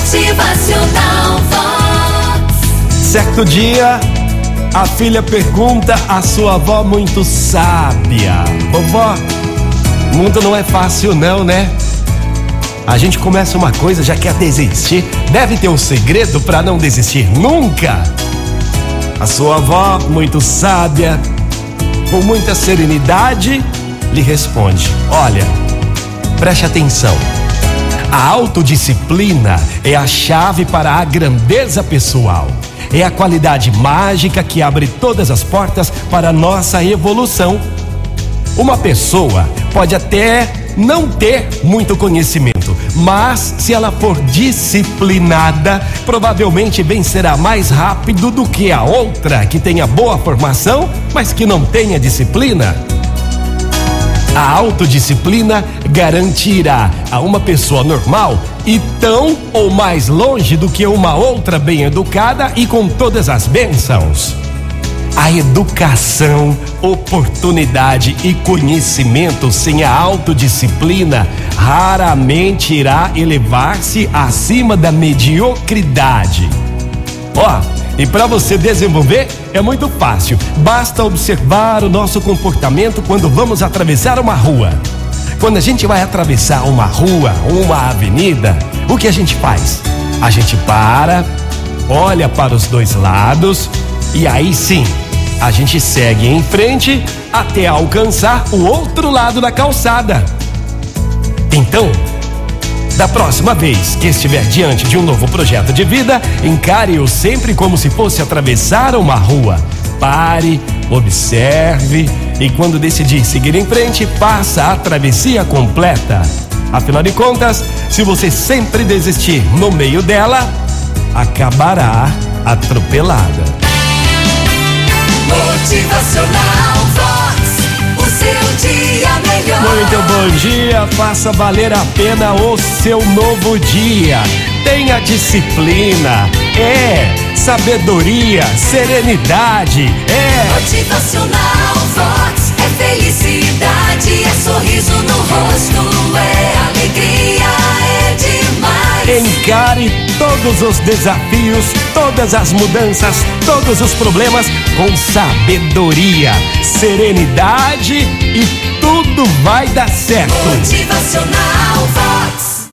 Motivacional Vox. Certo dia, a filha pergunta à sua avó muito sábia: Vovó, o mundo não é fácil, não, né? A gente começa uma coisa, já quer desistir. Deve ter um segredo para não desistir nunca. A sua avó, muito sábia, com muita serenidade, lhe responde: Olha, preste atenção. A autodisciplina é a chave para a grandeza pessoal. É a qualidade mágica que abre todas as portas para a nossa evolução. Uma pessoa pode até não ter muito conhecimento, mas se ela for disciplinada, provavelmente vencerá mais rápido do que a outra que tenha boa formação, mas que não tenha disciplina. A autodisciplina garantirá a uma pessoa normal e tão ou mais longe do que uma outra bem educada e com todas as bênçãos. A educação, oportunidade e conhecimento sem a autodisciplina raramente irá elevar-se acima da mediocridade. Ó, e para você desenvolver é muito fácil. Basta observar o nosso comportamento quando vamos atravessar uma rua. Quando a gente vai atravessar uma rua, uma avenida, o que a gente faz? A gente para, olha para os dois lados e aí sim, a gente segue em frente até alcançar o outro lado da calçada. Então, da próxima vez que estiver diante de um novo projeto de vida, encare-o sempre como se fosse atravessar uma rua. Pare, observe e quando decidir seguir em frente, faça a travessia completa. Afinal de contas, se você sempre desistir no meio dela, acabará atropelada. Motivacional. Bom dia, faça valer a pena o seu novo dia. Tenha disciplina, é sabedoria, serenidade, é Motivacional Vox. É felicidade, é sorriso no rosto, é alegria, é demais. encare todos os desafios, todas as mudanças, todos os problemas com sabedoria, serenidade e tudo vai dar certo. Motivacional Vox.